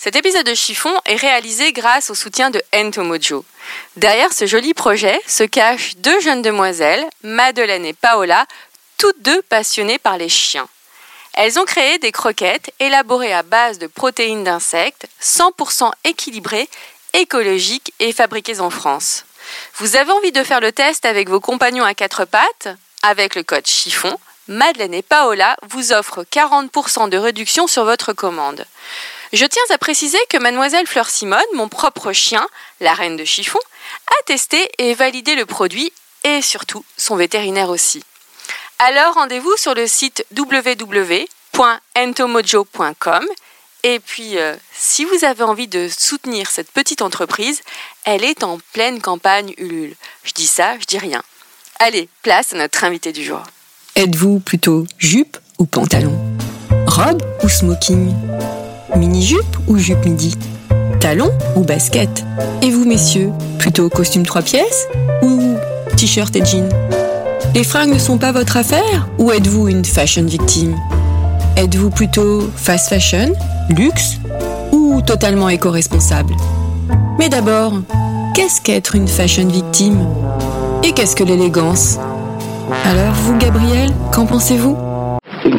Cet épisode de Chiffon est réalisé grâce au soutien de Entomojo. Derrière ce joli projet se cachent deux jeunes demoiselles, Madeleine et Paola, toutes deux passionnées par les chiens. Elles ont créé des croquettes élaborées à base de protéines d'insectes, 100% équilibrées, écologiques et fabriquées en France. Vous avez envie de faire le test avec vos compagnons à quatre pattes? Avec le code chiffon, Madeleine et Paola vous offrent 40% de réduction sur votre commande. Je tiens à préciser que mademoiselle Fleur Simone, mon propre chien, la reine de chiffon, a testé et validé le produit et surtout son vétérinaire aussi. Alors rendez-vous sur le site www.entomojo.com et puis euh, si vous avez envie de soutenir cette petite entreprise, elle est en pleine campagne Ulule. Je dis ça, je dis rien. Allez, place à notre invité du jour. Êtes-vous plutôt jupe ou pantalon? Robe ou smoking? Mini-jupe ou jupe midi Talon ou basket Et vous, messieurs, plutôt costume trois pièces ou t-shirt et jean Les fringues ne sont pas votre affaire ou êtes-vous une fashion victime Êtes-vous plutôt fast fashion, luxe ou totalement éco-responsable Mais d'abord, qu'est-ce qu'être une fashion victime Et qu'est-ce que l'élégance? Alors vous, Gabriel, qu'en pensez-vous?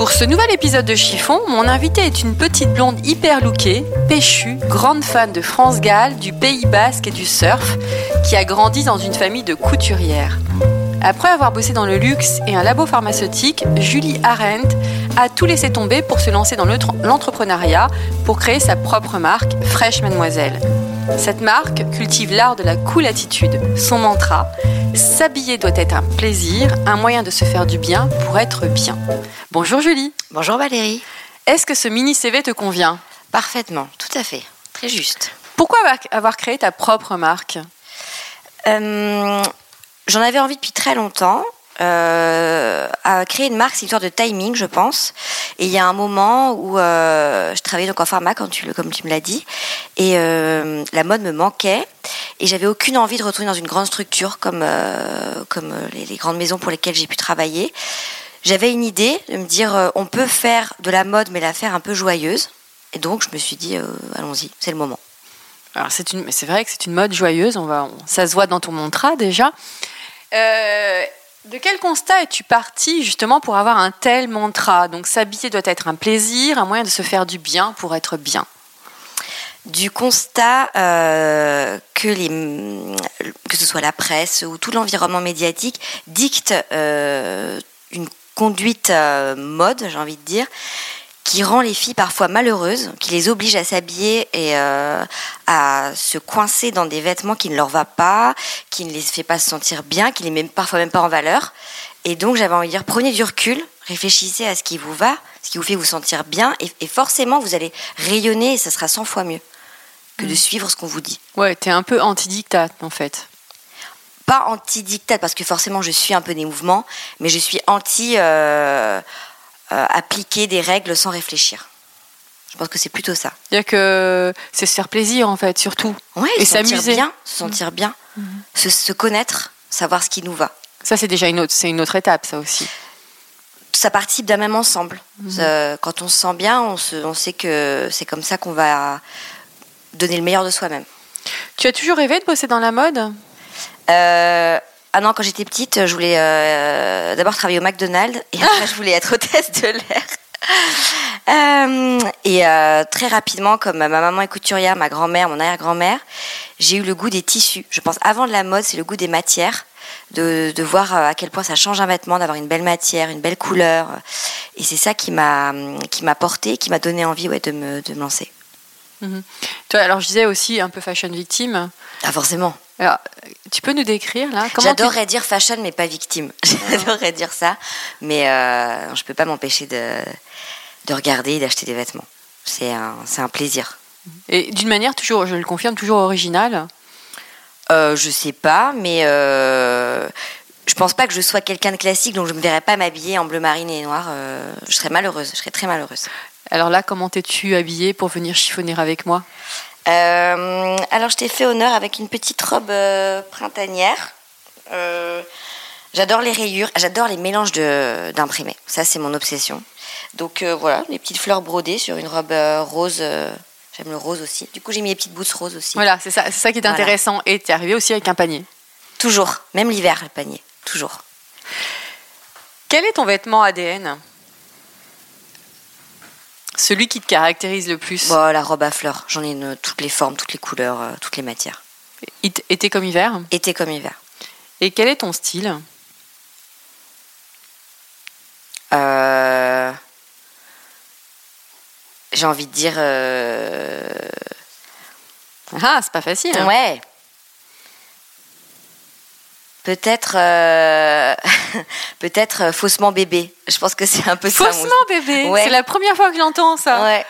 Pour ce nouvel épisode de Chiffon, mon invité est une petite blonde hyper lookée, péchue, grande fan de France Gall, du Pays Basque et du surf, qui a grandi dans une famille de couturières. Après avoir bossé dans le luxe et un labo pharmaceutique, Julie Arendt a tout laissé tomber pour se lancer dans l'entrepreneuriat pour créer sa propre marque, Fresh Mademoiselle. Cette marque cultive l'art de la cool attitude. Son mantra S'habiller doit être un plaisir, un moyen de se faire du bien pour être bien. Bonjour Julie. Bonjour Valérie. Est-ce que ce mini CV te convient? Parfaitement, tout à fait. Très juste. Pourquoi avoir créé ta propre marque? Euh, J'en avais envie depuis très longtemps euh, à créer une marque, c'est une histoire de timing, je pense. Et il y a un moment où euh, je travaillais donc en pharma, comme tu me l'as dit, et euh, la mode me manquait. Et j'avais aucune envie de retourner dans une grande structure comme, euh, les, grandes maisons pour lesquelles j'ai pu travailler. J'avais une idée de me dire, euh, on peut faire de la mode, mais la faire un peu joyeuse. Et donc, je me suis dit, euh, allons-y, c'est le moment. Alors, c'est, vrai que c'est une mode joyeuse, on va, ça se voit dans ton mantra déjà. Euh, de quel constat es-tu parti justement pour avoir un tel mantra? Donc s'habiller doit être un plaisir, un moyen de se faire du bien pour être bien. Du constat euh, que, les, que ce soit la presse ou tout l'environnement médiatique dicte euh, une conduite euh, mode, j'ai envie de dire, qui rend les filles parfois malheureuses, qui les oblige à s'habiller et euh, à se coincer dans des vêtements qui ne leur va pas, qui ne les fait pas se sentir bien, qui les met parfois même pas en valeur. Et donc j'avais envie de dire, prenez du recul, réfléchissez à ce qui vous va, ce qui vous fait vous sentir bien, et, et forcément vous allez rayonner et ça sera 100 fois mieux que de suivre ce qu'on vous dit. Ouais, t'es un peu anti-dictat en fait pas anti-dictat parce que forcément je suis un peu des mouvements, mais je suis anti euh, appliquer des règles sans réfléchir. Je pense que c'est plutôt ça. Il que c'est se faire plaisir en fait, surtout. Ouais, et s'amuser. bien, se sentir bien, mmh. se, se, connaître, savoir ce qui nous va. Ça c'est déjà une autre, c'est une autre étape, ça aussi. Ça participe d'un même ensemble. Mmh. Euh, quand on se sent bien, on, se, on sait que c'est comme ça qu'on va donner le meilleur de soi-même. Tu as toujours rêvé de bosser dans la mode? Euh, ah non, quand j'étais petite, je voulais euh, d'abord travailler au McDonald's et après je voulais être hôtesse de l'air. Euh, et euh, très rapidement, comme ma maman est couturière, ma grand-mère, mon arrière-grand-mère, j'ai eu le goût des tissus. Je pense avant de la mode, c'est le goût des matières, de, de, voir à quel point ça change un vêtement, d'avoir une belle matière, une belle couleur. Et c'est ça qui m'a qui m'a porté, qui m'a donné envie ouais, de, me, de me lancer. Mmh. Toi, alors je disais aussi un peu fashion victime. Ah forcément. Alors, tu peux nous décrire là J'adorerais tu... dire fashion, mais pas victime. J'adorerais dire ça, mais euh, je peux pas m'empêcher de, de regarder et d'acheter des vêtements. C'est un, un plaisir. Et d'une manière toujours, je le confirme, toujours originale euh, Je sais pas, mais euh, je pense pas que je sois quelqu'un de classique, donc je me verrais pas m'habiller en bleu marine et noir. euh, je serais malheureuse, je serais très malheureuse. Alors là, comment t'es-tu habillée pour venir chiffonner avec moi? Euh, alors, je t'ai fait honneur avec une petite robe euh, printanière. Euh, j'adore les rayures, j'adore les mélanges d'imprimés. Ça, c'est mon obsession. Donc voilà, les petites fleurs brodées sur une robe rose. J'aime le rose aussi. Du coup, j'ai mis les petites bouts roses aussi. Voilà, c'est ça, c'est ça qui est Voilà. intéressant. Et t'es arrivée aussi avec un panier? Toujours, même l'hiver, le panier. Toujours. Quel est ton vêtement ADN Celui qui te caractérise le plus Bon, la robe à fleurs, j'en ai une, toutes les formes, toutes les couleurs, euh, toutes les matières. It- Été comme hiver Été comme hiver. Et quel est ton style? Euh, J'ai envie de dire. euh, Ah, c'est pas facile. hein. Ouais. Peut-être. euh, Peut-être euh, faussement bébé. Je pense que c'est un peu ça. mon- Faussement bébé Ouais. C'est la première fois que j'entends ça. Ouais.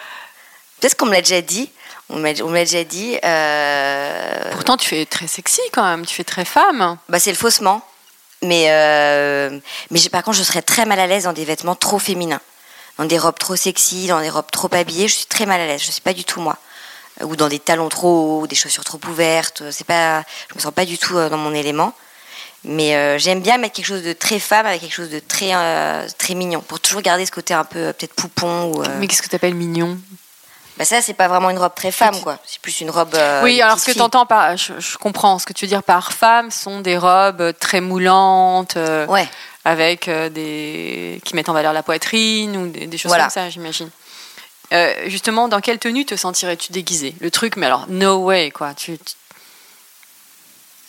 Peut-être qu'on me l'a déjà dit. On m'a déjà dit. euh, Pourtant, tu fais très sexy quand même. Tu fais très femme. Bah, c'est le faussement. Mais, euh, mais par contre, je serais très mal à l'aise dans des vêtements trop féminins. Dans des robes trop sexy, dans des robes trop habillées, je suis très mal à l'aise. Je suis pas du tout moi. Ou dans des talons trop hauts, des chaussures trop ouvertes. C'est pas, je me sens pas du tout dans mon élément. Mais euh, j'aime bien mettre quelque chose de très femme avec quelque chose de très, euh, très mignon. Pour toujours garder ce côté un peu euh, peut-être poupon. Ou, euh, Mais qu'est-ce que tu appelles mignon? Bah ça, c'est pas vraiment une robe très femme, quoi. C'est plus une robe. Oui, alors ce que tu entends par. Je, je comprends. Ce que tu veux dire par femme sont des robes très moulantes. Ouais. avec des qui mettent en valeur la poitrine ou des, des choses Voilà. comme ça, j'imagine. Justement, dans quelle tenue te sentirais-tu déguisée? Le truc, mais alors, no way, quoi. Tu, tu-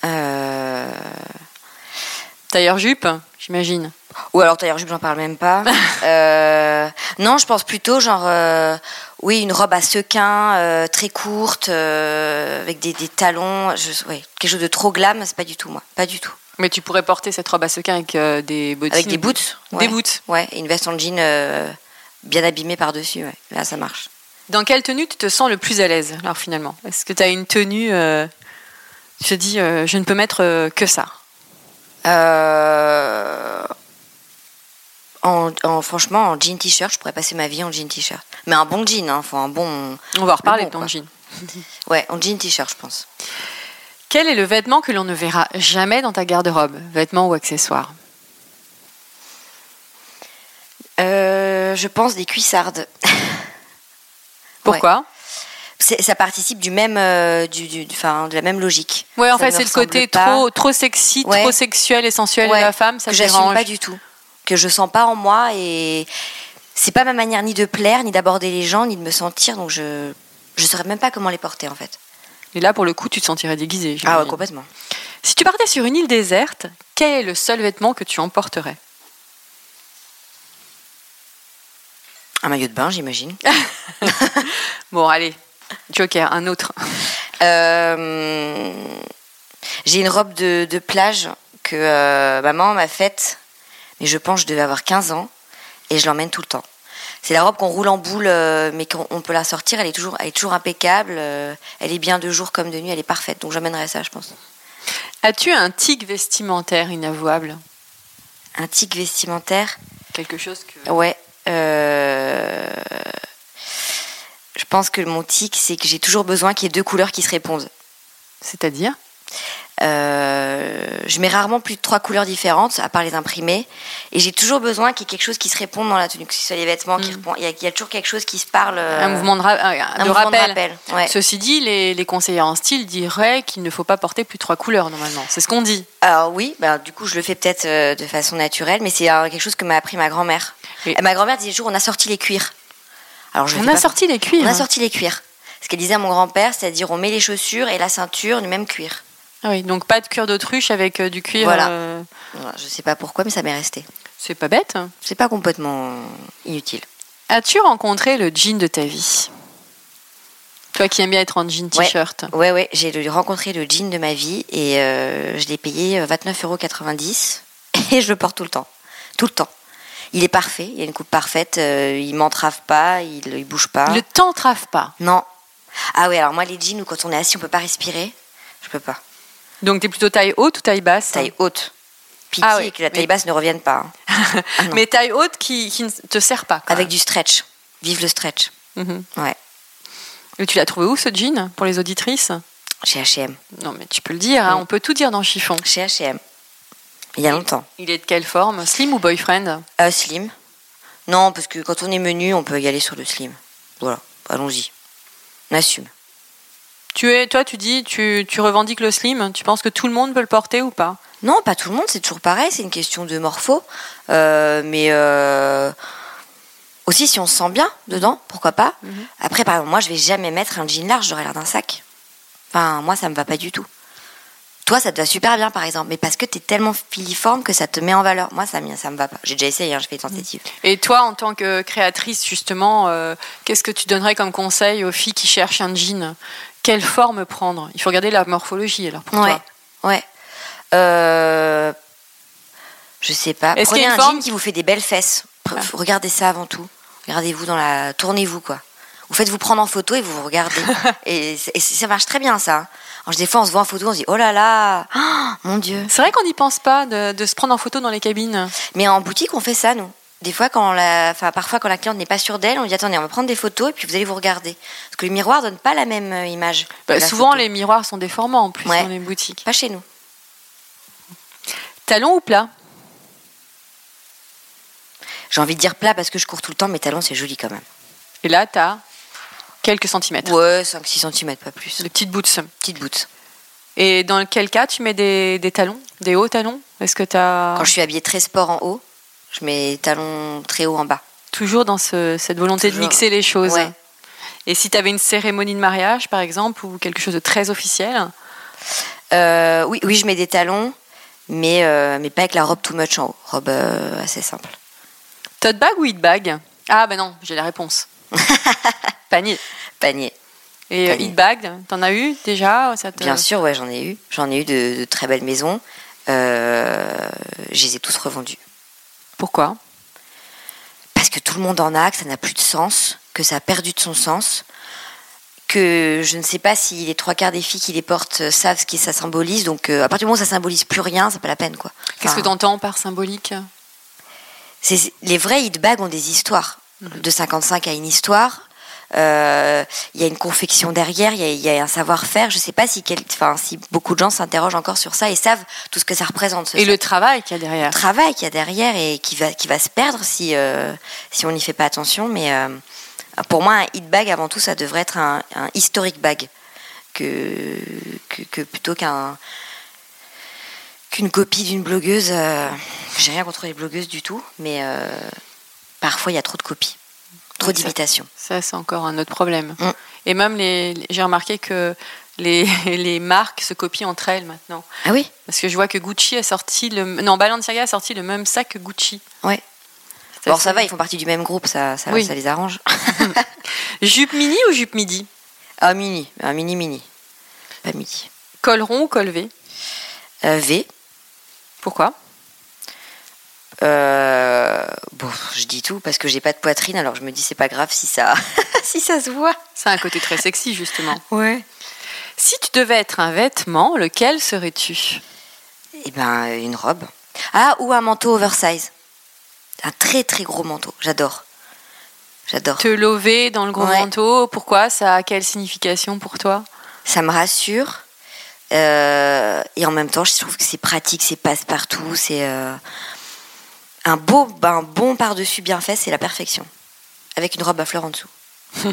Euh, tailleur jupe, j'imagine. Ou alors tailleur jupe, j'en parle même pas. Euh, non, je pense plutôt genre euh, oui une robe à sequins euh, très courte avec des, des talons. Je, ouais, quelque chose de trop glam, c'est pas du tout moi, pas du tout. Mais tu pourrais porter cette robe à sequins avec des bottines. Avec des boots, Des ouais. boots. Ouais, et une veste en jean bien abîmée par dessus. Ouais. Là, ça marche. Dans quelle tenue tu te sens le plus à l'aise, alors finalement? Est-ce que tu as une tenue. tu te dis, je ne peux mettre que ça? Euh, en, en- franchement, en jean t-shirt, je pourrais passer ma vie en jean t-shirt. Mais un bon jean, hein, faut un bon. On va en reparler bon, de ton jean. Ouais, en jean t-shirt, je pense. Quel est le vêtement que l'on ne verra jamais dans ta garde-robe? Vêtement ou accessoire Euh, je pense des cuissardes. Pourquoi? Ça participe du même, euh, du, du- enfin, de la même logique. Ouais, en Ça fait, c'est le côté pas. trop, trop sexy, Ouais. trop sexuel et sensuel Ouais, de la femme, ça que j'assume pas du tout, que je sens pas en moi et c'est pas ma manière ni de plaire, ni d'aborder les gens, ni de me sentir, donc je je saurais même pas comment les porter en fait. Et là, pour le coup, tu te sentirais déguisée. Ah ouais, complètement. Si tu partais sur une île déserte, quel est le seul vêtement que tu emporterais? Un maillot de bain, j'imagine. Bon, allez, Joker, un autre. Euh, J'ai une robe de, de plage que euh, maman m'a faite, mais je pense que je devais avoir 15 ans et je l'emmène tout le temps. C'est la robe qu'on roule en boule, euh, mais qu'on on peut la sortir, elle est toujours, elle est toujours impeccable, euh, elle est bien de jour comme de nuit, elle est parfaite, donc j'emmènerai ça, je pense. As-tu un tic vestimentaire inavouable? Un tic vestimentaire, Quelque chose que. ouais. euh, pense que mon tic, c'est que j'ai toujours besoin qu'il y ait deux couleurs qui se répondent. C'est-à-dire? Euh, je mets rarement plus de trois couleurs différentes, à part les imprimés. Et j'ai toujours besoin qu'il y ait quelque chose qui se réponde dans la tenue, que ce soit les vêtements qui Mm. répondent. Il y, a, il y a toujours quelque chose qui se parle. euh, Un mouvement de, ra- un- un de mouvement rappel. ouais. Ceci dit, les, les conseillers en style diraient qu'il ne faut pas porter plus de trois couleurs normalement. C'est ce qu'on dit. Alors oui, bah, du coup je le fais peut-être euh, de façon naturelle, mais c'est quelque chose que m'a appris ma grand-mère. Ma grand-mère disait toujours on a sorti les cuirs. Alors je le On a pas- sorti les cuirs. On a sorti les cuirs. Ce qu'elle disait à mon grand-père, c'est-à-dire on met les chaussures et la ceinture du même cuir. Ah oui, donc pas de cuir d'autruche avec euh, du cuir. Voilà. euh, je sais pas pourquoi, mais ça m'est resté. C'est pas bête. C'est pas complètement inutile. As-tu rencontré le jean de ta vie? Toi qui aimes bien être en jean t-shirt. Ouais, ouais, j'ai rencontré le jean de ma vie et euh, je l'ai payé euh, 29,90 euros et je le porte tout le temps. Tout le temps. Il est parfait, il a une coupe parfaite, euh, il m'entrave pas, il, il bouge pas. Ne t'entrave pas. Non. Ah ouais, alors moi les jeans où quand on est assis on peut pas respirer, je peux pas. Donc t'es plutôt taille haute ou taille basse? Taille haute. Pitié Ah oui, que la taille mais- basse ne revienne pas. hein. Ah. Mais taille haute qui, qui ne te sert pas. Avec du stretch. Vive le stretch. Mhm. Ouais. Et tu l'as trouvé où ce jean pour les auditrices? Chez H&M. Non, mais tu peux le dire, hein, on peut tout dire dans chiffon. Chez H&M. Il y a longtemps. Il est de quelle forme Slim ou boyfriend? Euh, slim. Non, parce que quand on est menu, on peut y aller sur le slim. Voilà. Allons-y. On assume. tu es, Toi, tu dis, tu, tu revendiques le slim. Tu penses que tout le monde peut le porter ou pas? Non, pas tout le monde, c'est toujours pareil, c'est une question de morpho. Euh, mais euh, aussi, si on se sent bien dedans, pourquoi pas? Mhm. Après, par exemple, moi, je vais jamais mettre un jean large, j'aurais l'air d'un sac. Enfin, moi, ça me va pas du tout. Toi, ça te va super bien, par exemple, mais parce que tu es tellement filiforme que ça te met en valeur. Moi, ça, me- ça me va pas. J'ai déjà essayé, hein, j'ai fait une tentative. Et toi, en tant que créatrice, justement, euh, qu'est-ce que tu donnerais comme conseil aux filles qui cherchent un jean? Quelle forme prendre? Il faut regarder la morphologie, alors, pour Ouais, toi. ouais. Euh, je sais pas. Est-ce qu'il y Prenez a un forme jean qui vous fait des belles fesses. Regardez ça avant tout. Regardez-vous dans la. Tournez-vous, quoi. Vous faites vous prendre en photo et vous vous regardez. et ça marche très bien, ça. Alors, des fois, on se voit en photo, on se dit oh là là, Ah, mon Dieu. C'est vrai qu'on n'y pense pas de, de se prendre en photo dans les cabines. Mais en boutique, on fait ça, nous. Des fois, quand la, enfin, parfois, quand la cliente n'est pas sûre d'elle, on dit attendez, on va prendre des photos et puis vous allez vous regarder. Parce que le miroir donne pas la même euh, image. Bah, la souvent, photo. les miroirs sont déformants en plus Ouais. dans les boutiques. Pas chez nous. Talon ou plat J'ai envie de dire plat parce que je cours tout le temps, mais talons, c'est joli quand même. Et là, tu as quelques centimètres. Ouais, 5-6 cm, pas plus. Les petites boots. Petite boot. Et dans quel cas tu mets des, des talons Des hauts talons? Est-ce que as Quand je suis habillée très sport en haut, je mets talons très hauts en bas. toujours dans ce- cette volonté de mixer les choses Ouais. Et si tu avais une cérémonie de mariage, par exemple, ou quelque chose de très officiel? Euh, oui, oui, je mets des talons, mais, euh, mais pas avec la robe too much en haut. Robe euh, assez simple. Tote bag ou hit bag? Ah, ben non, j'ai la réponse. Panier. Panier. Et euh, Panier. bag, t'en as eu déjà ça te- Bien sûr, ouais, j'en ai eu. J'en ai eu de, de très belles maisons. Euh, je les ai tous revendus. Pourquoi? Parce que tout le monde en a, que ça n'a plus de sens, que ça a perdu de son sens, que je ne sais pas si les trois quarts des filles qui les portent euh, savent ce que ça symbolise. Donc, euh, à partir du moment où ça symbolise plus rien, c'est pas la peine, quoi. Qu'est-ce que Enfin, tu entends par symbolique? les vrais hit bags ont des histoires. De 55 à une histoire. Euh, Il y a une confection derrière, il y a, il y a un savoir-faire. Je ne sais pas si, quel- si beaucoup de gens s'interrogent encore sur ça et savent tout ce que ça représente. ce Et le travail qu'il y a derrière travail qu'il y a derrière et qui va, qui va se perdre si, euh, si on n'y fait pas attention. Mais euh, pour moi, un hit bag, avant tout, ça devrait être un, un historic bag que, que, que plutôt qu'un qu'une copie d'une blogueuse. euh, J'ai rien contre les blogueuses du tout, mais euh, parfois il y a trop de copies, trop Ouais, ça- c'est encore un autre problème. Mm. Et même, les, j'ai remarqué que les, les marques se copient entre elles maintenant. Ah oui? Parce que je vois que Gucci a sorti le. Non, Balenciaga a sorti le même sac que Gucci. Ouais. Bon, ça va, ils font partie du même groupe, ça, ça, Oui. ça les arrange. Jupe mini ou jupe midi? Ah, mini, un mini mini. Pas midi. Col rond ou col V? Euh, v. Pourquoi? Euh, bon, je dis tout parce que j'ai pas de poitrine, alors je me dis c'est pas grave si ça, si ça se voit. C'est un côté très sexy, justement. Ouais. Si tu devais être un vêtement, lequel serais-tu? Eh ben, une robe. Ah, ou un manteau oversize. Un très très gros manteau. J'adore. J'adore. Te lever dans le gros Ouais. manteau, pourquoi? Ça a quelle signification pour toi? Ça me rassure. Euh, et en même temps, je trouve que c'est pratique, c'est passe-partout, c'est euh, un beau, un bon par-dessus bien fait, c'est la perfection. Avec une robe à fleurs en dessous.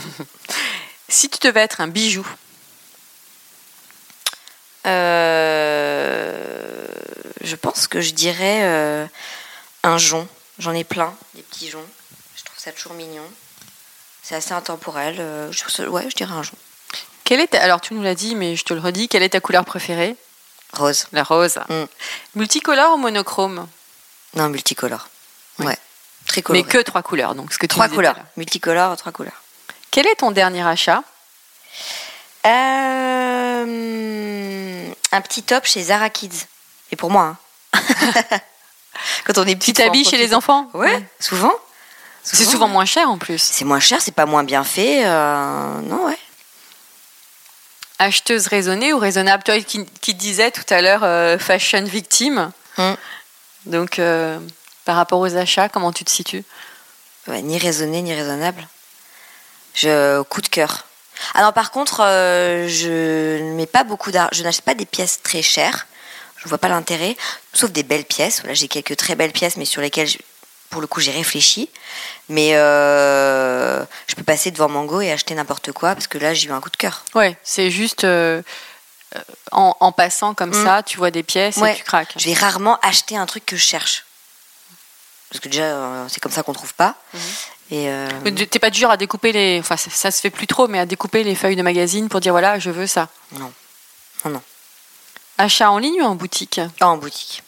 Si tu devais être un bijou, Euh, je pense que je dirais euh, un jonc. J'en ai plein, des petits joncs. Je trouve ça toujours mignon. C'est assez intemporel. euh, je trouve ça- ouais, je dirais un jonc. quelle est ta- alors tu nous l'as dit, mais je te le redis, quelle est ta couleur préférée? Rose. La rose. Mm. Multicolore ou monochrome? Non, multicolore. Oui. Ouais. Très coloré. Mais que trois couleurs, donc ce que tu trois couleurs. Multicolore, trois couleurs. Quel est ton dernier achat? Euh, un petit top chez Zara Kids. Et pour moi. hein. Quand on est petit, Tu t'habilles chez les enfants? Ouais, souvent. C'est souvent moins cher en plus. C'est moins cher, c'est pas moins bien fait. euh, non, ouais. Acheteuse raisonnée ou raisonnable? Toi qui, qui disais tout à l'heure euh, fashion victime, Mm. Donc, euh, par rapport aux achats, comment tu te situes? Ouais, ni raisonné, ni raisonnable. Je coup de cœur. Alors par contre, euh, je ne mets pas beaucoup d'argent. Je n'achète pas des pièces très chères. Je ne vois pas l'intérêt, sauf des belles pièces. Voilà, j'ai quelques très belles pièces, mais sur lesquelles, je- pour le coup, j'ai réfléchi. Mais euh, je peux passer devant Mango et acheter n'importe quoi parce que là, j'ai eu un coup de cœur. Ouais, c'est juste en, en passant comme Mm. ça, tu vois des pièces Ouais. et tu craques. Je vais rarement acheter un truc que je cherche. Parce que déjà, euh, c'est comme ça qu'on trouve pas. Mhm. Et euh, Mais T'es pas dur à découper les. Enfin, ça, ça se fait plus trop, mais à découper les feuilles de magazine pour dire voilà, je veux ça. non. Non, non. Achat en ligne ou en boutique? Pas en boutique.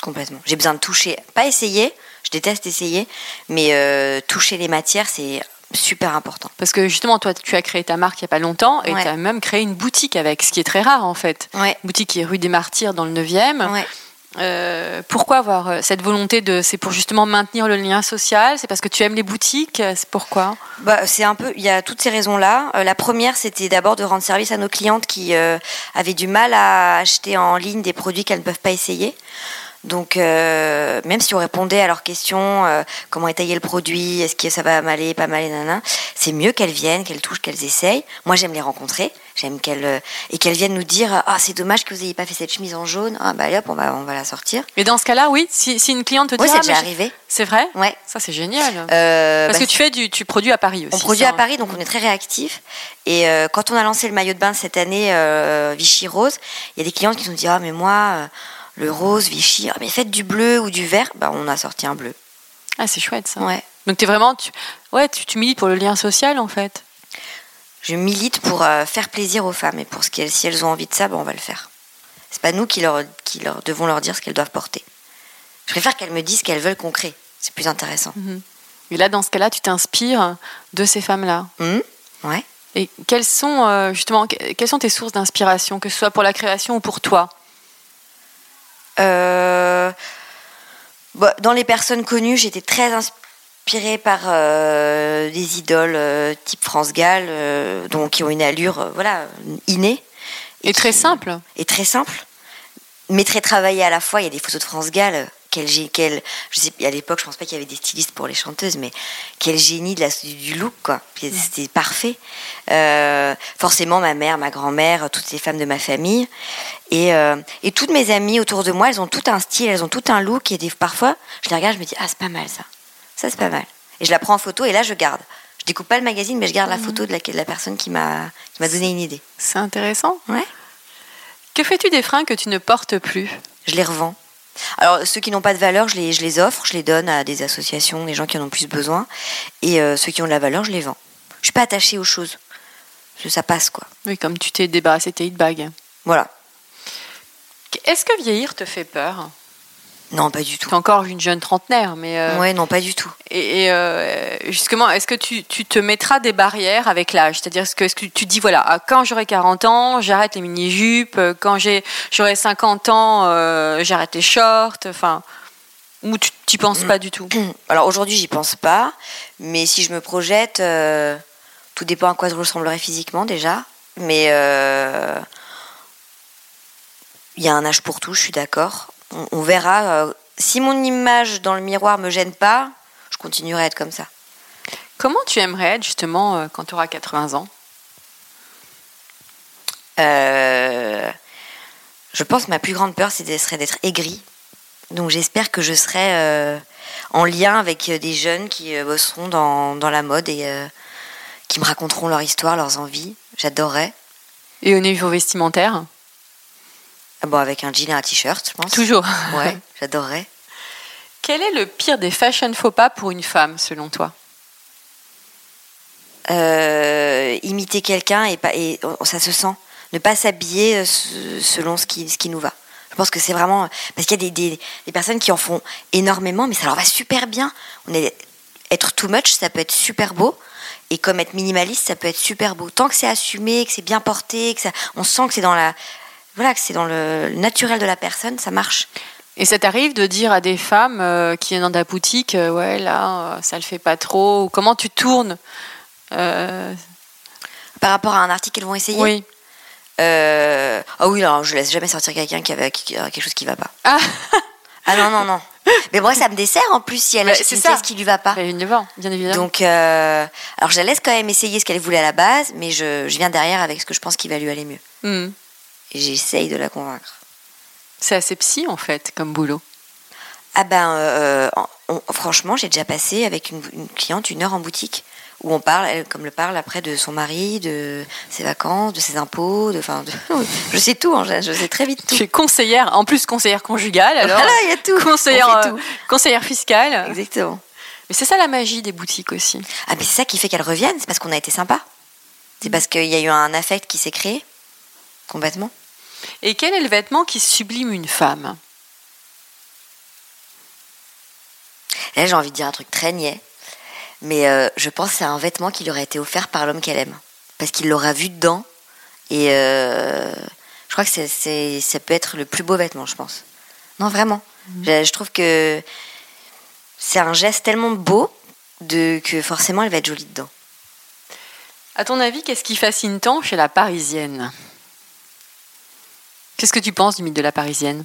Complètement. J'ai besoin de toucher. Pas essayer, je déteste essayer, mais euh, toucher les matières, c'est super important. Parce que justement, toi, tu as créé ta marque il y a pas longtemps et Ouais. tu as même créé une boutique avec, ce qui est très rare en fait. Ouais. Boutique qui est rue des Martyrs dans le 9e. Ouais. Euh, pourquoi avoir euh, cette volonté de. C'est pour justement maintenir le lien social? C'est parce que tu aimes les boutiques? C'est pourquoi? Bah, c'est un peu, il y a toutes ces raisons-là. Euh, la première, c'était d'abord de rendre service à nos clientes qui euh, avaient du mal à acheter en ligne des produits qu'elles ne peuvent pas essayer. Donc, euh, même si on répondait à leurs questions, euh, comment étayer le produit, est-ce que ça va m'aller, pas mal, nana, c'est mieux qu'elles viennent, qu'elles touchent, qu'elles essayent. Moi, j'aime les rencontrer, j'aime qu'elles euh, et qu'elles viennent nous dire, ah, c'est dommage que vous n'ayez pas fait cette chemise en jaune. Ah, bah, allez, hop, on va, on va la sortir. Et dans ce cas-là, oui, si, si une cliente te dit Oui, Ah, c'est mais déjà arrivé. C'est vrai? Ouais. Ça, c'est génial. Euh, Parce bah, que tu fais du, tu produis à Paris aussi. On produit ça, à Paris, donc on est très réactif. Et quand on a lancé le maillot de bain cette année, Vichy Rose, il y a des clientes qui nous disent Ah, mais moi, le rose, Vichy, ah, mais faites du bleu ou du vert. Bah, on a sorti un bleu. Ah, c'est chouette ça. Ouais. Donc tu es vraiment, tu, ouais, tu, tu milites pour le lien social en fait. Je milite pour euh, faire plaisir aux femmes et pour ce qu'elles, si elles ont envie de ça, bah, on va le faire. C'est pas nous qui leur, qui leur devons leur dire ce qu'elles doivent porter. Je préfère qu'elles me disent ce qu'elles veulent qu'on crée. C'est plus intéressant. Et là, dans ce cas-là, tu t'inspires de ces femmes-là. Hum ouais. Et quelles sont euh, justement, que- quelles sont tes sources d'inspiration, que ce soit pour la création ou pour toi? Bah, dans les personnes connues, j'étais très inspirée par euh, des idoles euh, type France Gall, euh, donc qui ont une allure euh, voilà innée Et très qui- simple. et très simple, mais très travaillée à la fois. Il y a des photos de France Gall. Quel, quel, je sais, à l'époque, je pense pas qu'il y avait des stylistes pour les chanteuses, mais quel génie de la, du look, quoi. C'était parfait. Euh, forcément, ma mère, ma grand-mère, toutes les femmes de ma famille. Et, euh, et toutes mes amies autour de moi, elles ont tout un style, elles ont tout un look. Et des, parfois, je les regarde, je me dis, ah, c'est pas mal ça. Ça, c'est pas mal. Et je la prends en photo et là, je garde. Je découpe pas le magazine, mais je garde la photo de la, de la personne qui m'a donné une idée. C'est intéressant. Ouais. Que fais-tu des fringues que tu ne portes plus? Je les revends. Alors, ceux qui n'ont pas de valeur, je les, je les offre, je les donne à des associations, des gens qui en ont plus besoin. Et euh, ceux qui ont de la valeur, je les vends. Je suis pas attachée aux choses. Ça passe, quoi. Oui, comme tu t'es débarrassé de tes hit bags. Voilà. Est-ce que vieillir te fait peur? Non, pas du tout. Tu es encore une jeune trentenaire, mais euh, Ouais, non, pas du tout. Et, et, euh, justement, est-ce que tu, tu te mettras des barrières avec l'âge? C'est-à-dire, est-ce que, que tu dis, voilà, ah, quand j'aurai 40 ans, j'arrête les mini-jupes, euh, quand j'ai, j'aurai 50 ans, euh, j'arrête les shorts, enfin, ou tu n'y penses pas du tout? Alors, aujourd'hui, j'y pense pas. Mais si je me projette, tout dépend à quoi je ressemblerai physiquement, déjà. Mais il y a un âge pour tout, je suis d'accord. On, on verra. euh, si mon image dans le miroir me gêne pas, je continuerai à être comme ça. Comment tu aimerais être, justement, euh, quand tu auras 80 ans? Euh, je pense que ma plus grande peur, de- serait d'être aigrie. Donc j'espère que je serai en lien avec des jeunes qui bosseront dans, dans la mode et qui me raconteront leur histoire, leurs envies. J'adorerais. Et au niveau vestimentaire? Bon, avec un jean et un t-shirt, je pense. Toujours. Ouais, j'adorerais. Quel est le pire des fashion faux pas pour une femme, selon toi? Euh, imiter quelqu'un et, pas, et oh, ça se sent. Ne pas s'habiller euh, se- selon ce qui, ce qui nous va. Je pense que c'est vraiment. Parce qu'il y a des, des- des personnes qui en font énormément, mais ça leur va super bien. On est, être too much, ça peut être super beau. Et comme être minimaliste, ça peut être super beau. Tant que c'est assumé, que c'est bien porté, que ça, on sent que c'est dans la. Voilà, que c'est dans le naturel de la personne, ça marche. Et ça t'arrive de dire à des femmes euh, qui viennent dans ta boutique, euh, ouais, là, euh, ça le fait pas trop, ou comment tu tournes Euh, Par rapport à un article qu'elles vont essayer? Oui. Ah oui, alors je laisse jamais sortir quelqu'un qui a qui a quelque chose qui va pas. Ah. Ah non, non, non. Mais moi, ça me dessert en plus si elle Bah, achète une pièce qui lui va pas. Bah, évidemment, bien évidemment. Donc, alors je la laisse quand même essayer ce qu'elle voulait à la base, mais je, je viens derrière avec ce que je pense qui va lui aller mieux. Hmm. Et j'essaye de la convaincre. C'est assez psy en fait, comme boulot. Ah ben, euh, on- franchement, j'ai déjà passé avec une, une cliente une heure en boutique où on parle, elle, comme le parle après de son mari, de ses vacances, de ses impôts, de, de- je sais tout, hein, je, sais très vite tout. Tu es conseillère, en plus conseillère conjugale, alors Voilà, il y a tout. conseillère, euh, tout. conseillère fiscale. Exactement. Mais c'est ça la magie des boutiques aussi. Ah mais c'est ça qui fait qu'elle revienne, c'est parce qu'on a été sympa. C'est parce qu'il y a eu un affect qui s'est créé complètement. Et quel est le vêtement qui sublime une femme Là, j'ai envie de dire un truc très niais, mais euh, je pense que c'est un vêtement qui lui aurait été offert par l'homme qu'elle aime. Parce qu'il l'aura vu dedans, et euh, je crois que c'est, c'est- ça peut être le plus beau vêtement, je pense. Non, vraiment. Je, je trouve que c'est un geste tellement beau de, que forcément elle va être jolie dedans. À ton avis, qu'est-ce qui fascine tant chez la Parisienne? Qu'est-ce que tu penses du mythe de la Parisienne?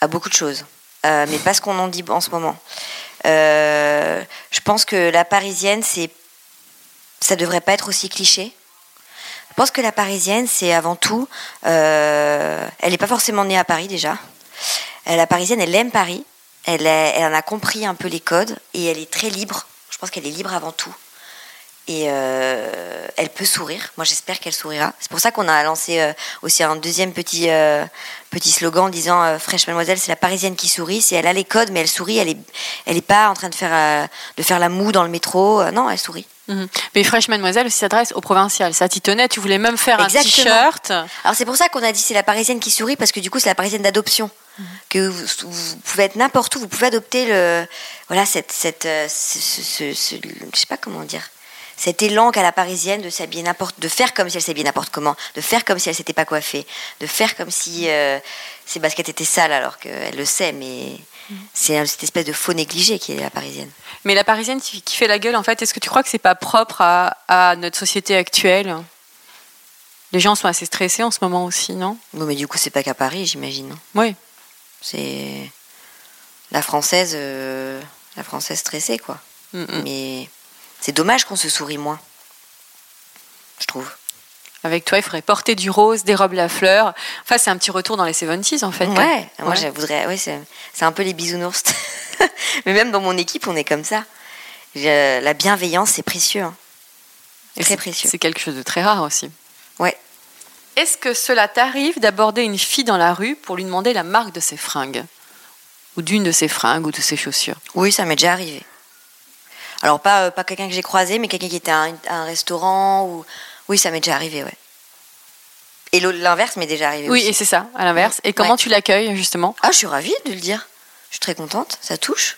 À beaucoup de choses, Euh, mais pas ce qu'on en dit en ce moment. Euh, je pense que la parisienne, c'est, ça devrait pas être aussi cliché. Je pense que la parisienne, c'est avant tout, euh, elle n'est pas forcément née à Paris déjà. La parisienne, elle aime Paris, elle, est- elle en a compris un peu les codes et elle est très libre. Je pense qu'elle est libre avant tout. Et euh, elle peut sourire. Moi, j'espère qu'elle sourira. C'est pour ça qu'on a lancé euh, aussi un deuxième petit, euh, petit slogan en disant Fraîche Mademoiselle, c'est la parisienne qui sourit. C'est elle a les codes, mais elle sourit. Elle est, elle est pas en train de faire, de faire la moue dans le métro. Non, elle sourit. Mhm. Mais Fresh Mademoiselle aussi s'adresse aux provinciales. Ça t'y tenait, tu voulais même faire Exactement. un t-shirt. Alors c'est pour ça qu'on a dit c'est la parisienne qui sourit parce que du coup c'est la parisienne d'adoption. Que vous, vous pouvez être n'importe où, vous pouvez adopter le voilà cette cette ce, ce- ce- ce- je sais pas comment dire cet élan qu'a la parisienne de s'habiller n'importe de faire comme si elle s'habillait n'importe comment, de faire comme si elle s'était pas coiffée, de faire comme si euh, ses baskets étaient sales alors qu'elle le sait mais c'est cette espèce de faux négligé qui est la parisienne. Mais la Parisienne qui fait la gueule, en fait, est-ce que tu crois que c'est pas propre à, à notre société actuelle? Les gens sont assez stressés en ce moment aussi, non? Bon mais du coup c'est pas qu'à Paris j'imagine. hein. Oui. C'est la française, euh, la française stressée, quoi. Mhm. Mais c'est dommage qu'on se sourie moins. Je trouve. Avec toi, il faudrait porter du rose, des robes la fleur. Enfin, c'est un petit retour dans les 70s, en fait. Ouais, moi je voudrais. Ouais, c'est un peu les bisounours. Mais même dans mon équipe, on est comme ça. Je- la bienveillance, c'est précieux. hein. Très précieux. C'est quelque chose de très rare aussi. Ouais. Est-ce que cela t'arrive d'aborder une fille dans la rue pour lui demander la marque de ses fringues? Ou d'une de ses fringues ou de ses chaussures? Oui, ça m'est déjà arrivé. Alors pas, euh, pas quelqu'un que j'ai croisé, mais quelqu'un qui était à un, à un restaurant ou. Oui, ça m'est déjà arrivé, ouais. Et l'inverse m'est déjà arrivé Oui, aussi. et c'est ça, à l'inverse. Et comment Ouais. tu l'accueilles, justement? Ah, je suis ravie de le dire. Je suis très contente, ça touche.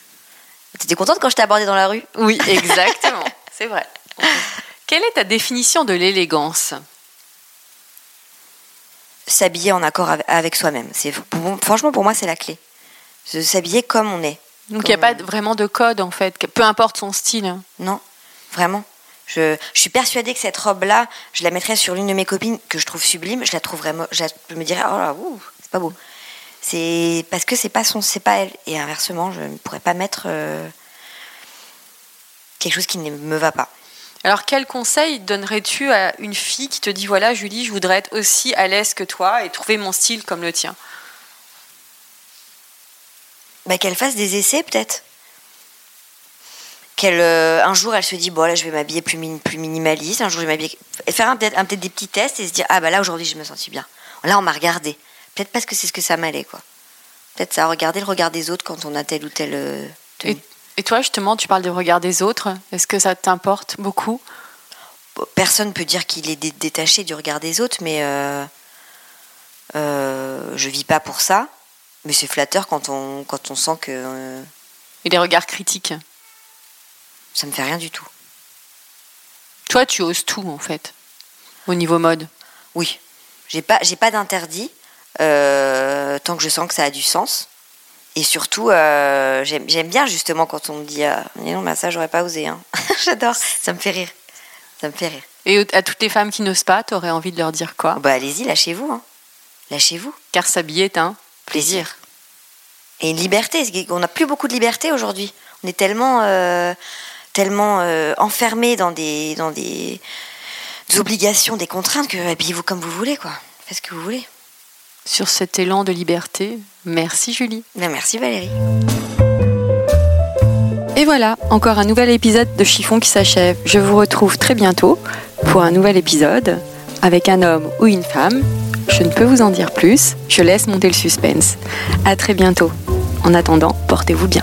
T'étais contente quand je t'ai abordée dans la rue? Oui, exactement. c'est vrai. Quelle est ta définition de l'élégance? S'habiller en accord ave- avec soi-même. C'est franchement pour moi c'est la clé. S'habiller comme on est. Donc, il n'y a pas vraiment de code, en fait, peu importe son style. Non, vraiment. Je, je suis persuadée que cette robe-là, je la mettrais sur l'une de mes copines que je trouve sublime. Je la trouverais, je, la- je me dirais, oh là, c'est pas beau. C'est parce que c'est pas son, c'est pas elle. Et inversement, je ne pourrais pas mettre euh, quelque chose qui ne me va pas. Alors, quel conseil donnerais-tu à une fille qui te dit voilà, Julie, je voudrais être aussi à l'aise que toi et trouver mon style comme le tien? Bah, qu'elle fasse des essais peut-être. Qu'elle, euh, un jour, elle se dit bon là, je vais m'habiller plus, min- plus minimaliste. Un jour, je vais m'habiller. et Faire un, peut-être un- peut-être des petits tests et se dire ah bah là aujourd'hui, je me sentis bien. Là, on m'a regardé. Peut-être parce que c'est ce que ça m'allait quoi. Peut-être ça, regarder le regard des autres quand on a telle ou telle euh, tenue. et, et toi, justement, tu parles du regard des autres. Est-ce que ça t'importe beaucoup? Personne peut dire qu'il est dé- détaché du regard des autres, mais euh, euh, je vis pas pour ça. Mais c'est flatteur quand on, quand on sent que euh, Et les regards critiques ça me fait rien du tout. Toi, tu oses tout, en fait, au niveau mode. Oui, j'ai pas, j'ai pas d'interdit euh, tant que je sens que ça a du sens. Et surtout, euh, j'aime j'aime bien justement quand on me dit ah, mais non, bah, ça j'aurais pas osé. hein. J'adore, ça me fait rire. Ça me fait rire. Et à toutes les femmes qui n'osent pas, t'aurais envie de leur dire quoi? Bah allez-y, lâchez-vous. Hein. Lâchez-vous. Car s'habiller est un Plaisir. Et une liberté. On n'a plus beaucoup de liberté aujourd'hui. On est tellement, euh, tellement euh, enfermé dans des, dans des, obligations, des contraintes que habillez-vous comme vous voulez, quoi. Faites ce que vous voulez. Sur cet élan de liberté, merci Julie. Ben, merci Valérie. Et voilà, encore un nouvel épisode de Chiffon qui s'achève. Je vous retrouve très bientôt pour un nouvel épisode avec un homme ou une femme. Je ne peux vous en dire plus, je laisse monter le suspense. À très bientôt. En attendant, portez-vous bien.